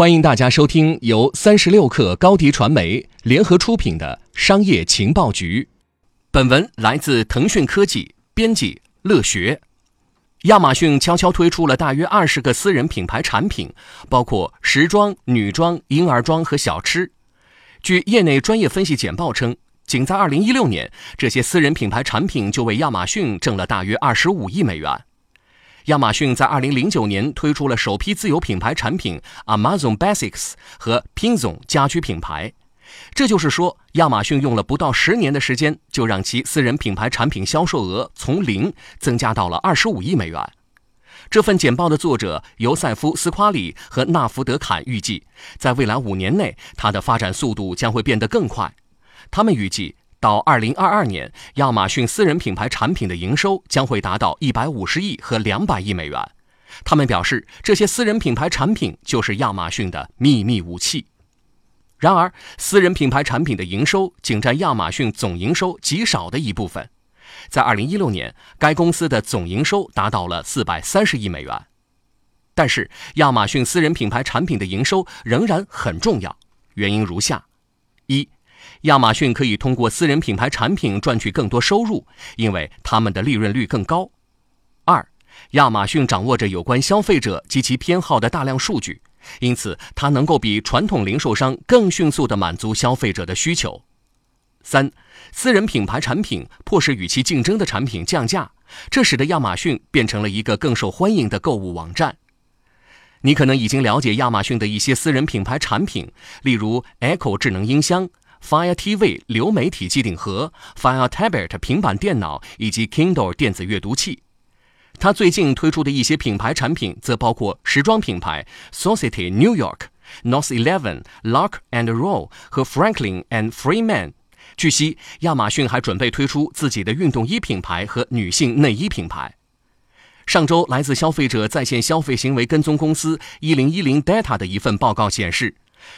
欢迎大家收听由三十六克高低传媒联合出品的《商业情报局》。本文来自腾讯科技，编辑乐学。亚马逊悄悄推出了大约二十个私人品牌产品，包括时装、女装、婴儿装和小吃。据业内专业分析简报称，仅在二零一六年，这些私人品牌产品就为亚马逊挣了大约二十五亿美元。亚马逊在二零零九年推出了首批自有品牌产品 Amazon Basics 和 Pinzon 家居品牌，这就是说，亚马逊用了不到十年的时间，就让其私人品牌产品销售额从零增加到了二十五亿美元。这份简报的作者尤塞夫·斯夸里和纳福德坎预计，在未来五年内，它的发展速度将会变得更快。他们预计。到二零二二年，亚马逊私人品牌产品的营收将会达到一百五十亿和两百亿美元。他们表示，这些私人品牌产品就是亚马逊的秘密武器。然而，私人品牌产品的营收仅占亚马逊总营收极少的一部分。在二零一六年，该公司的总营收达到了四百三十亿美元。但是，亚马逊私人品牌产品的营收仍然很重要，原因如下：一。亚马逊可以通过私人品牌产品赚取更多收入，因为他们的利润率更高。二，亚马逊掌握着有关消费者及其偏好的大量数据，因此它能够比传统零售商更迅速地满足消费者的需求。三，私人品牌产品迫使与其竞争的产品降价，这使得亚马逊变成了一个更受欢迎的购物网站。你可能已经了解亚马逊的一些私人品牌产品，例如 Echo 智能音箱。Fire TV 流媒体机顶盒、Fire Tablet 平板电脑以及 Kindle 电子阅读器。他最近推出的一些品牌产品则包括时装品牌 Society New York、North Eleven、Lock and Roll 和 Franklin and Freeman。据悉，亚马逊还准备推出自己的运动衣品牌和女性内衣品牌。上周，来自消费者在线消费行为跟踪公司一零一零 Data 的一份报告显示。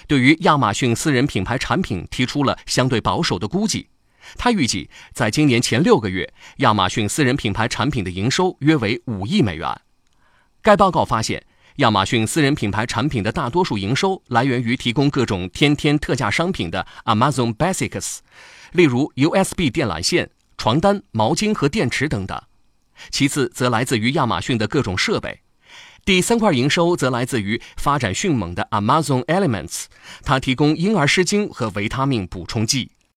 对于亚马逊私人品牌产品提出了相对保守的估计，他预计在今年前六个月，亚马逊私人品牌产品的营收约为五亿美元。该报告发现，亚马逊私人品牌产品的大多数营收来源于提供各种天天特价商品的 Amazon Basics，例如 USB 电缆线、床单、毛巾和电池等等；其次则来自于亚马逊的各种设备。第三块营收则来自于发展迅猛的 Amazon Elements，它提供婴儿湿巾和维他命补充剂。